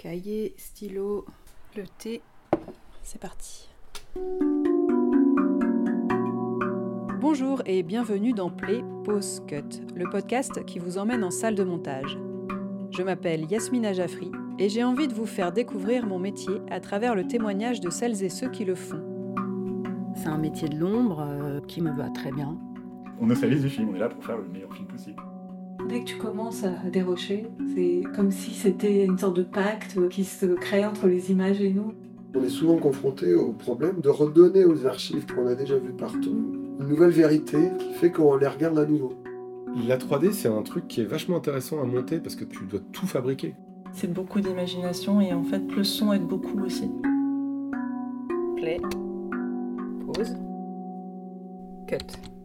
Cahier, stylo, le thé. C'est parti. Bonjour et bienvenue dans Play Pause Cut, le podcast qui vous emmène en salle de montage. Je m'appelle Yasmina Jaffri et j'ai envie de vous faire découvrir mon métier à travers le témoignage de celles et ceux qui le font. C'est un métier de l'ombre euh, qui me va très bien. On ne fait du film, on est là pour faire le meilleur film possible. Dès que tu commences à dérocher, c'est comme si c'était une sorte de pacte qui se crée entre les images et nous. On est souvent confronté au problème de redonner aux archives qu'on a déjà vues partout une nouvelle vérité qui fait qu'on les regarde à nouveau. La 3D, c'est un truc qui est vachement intéressant à monter parce que tu dois tout fabriquer. C'est beaucoup d'imagination et en fait, le son aide beaucoup aussi. Play. Pause. Cut.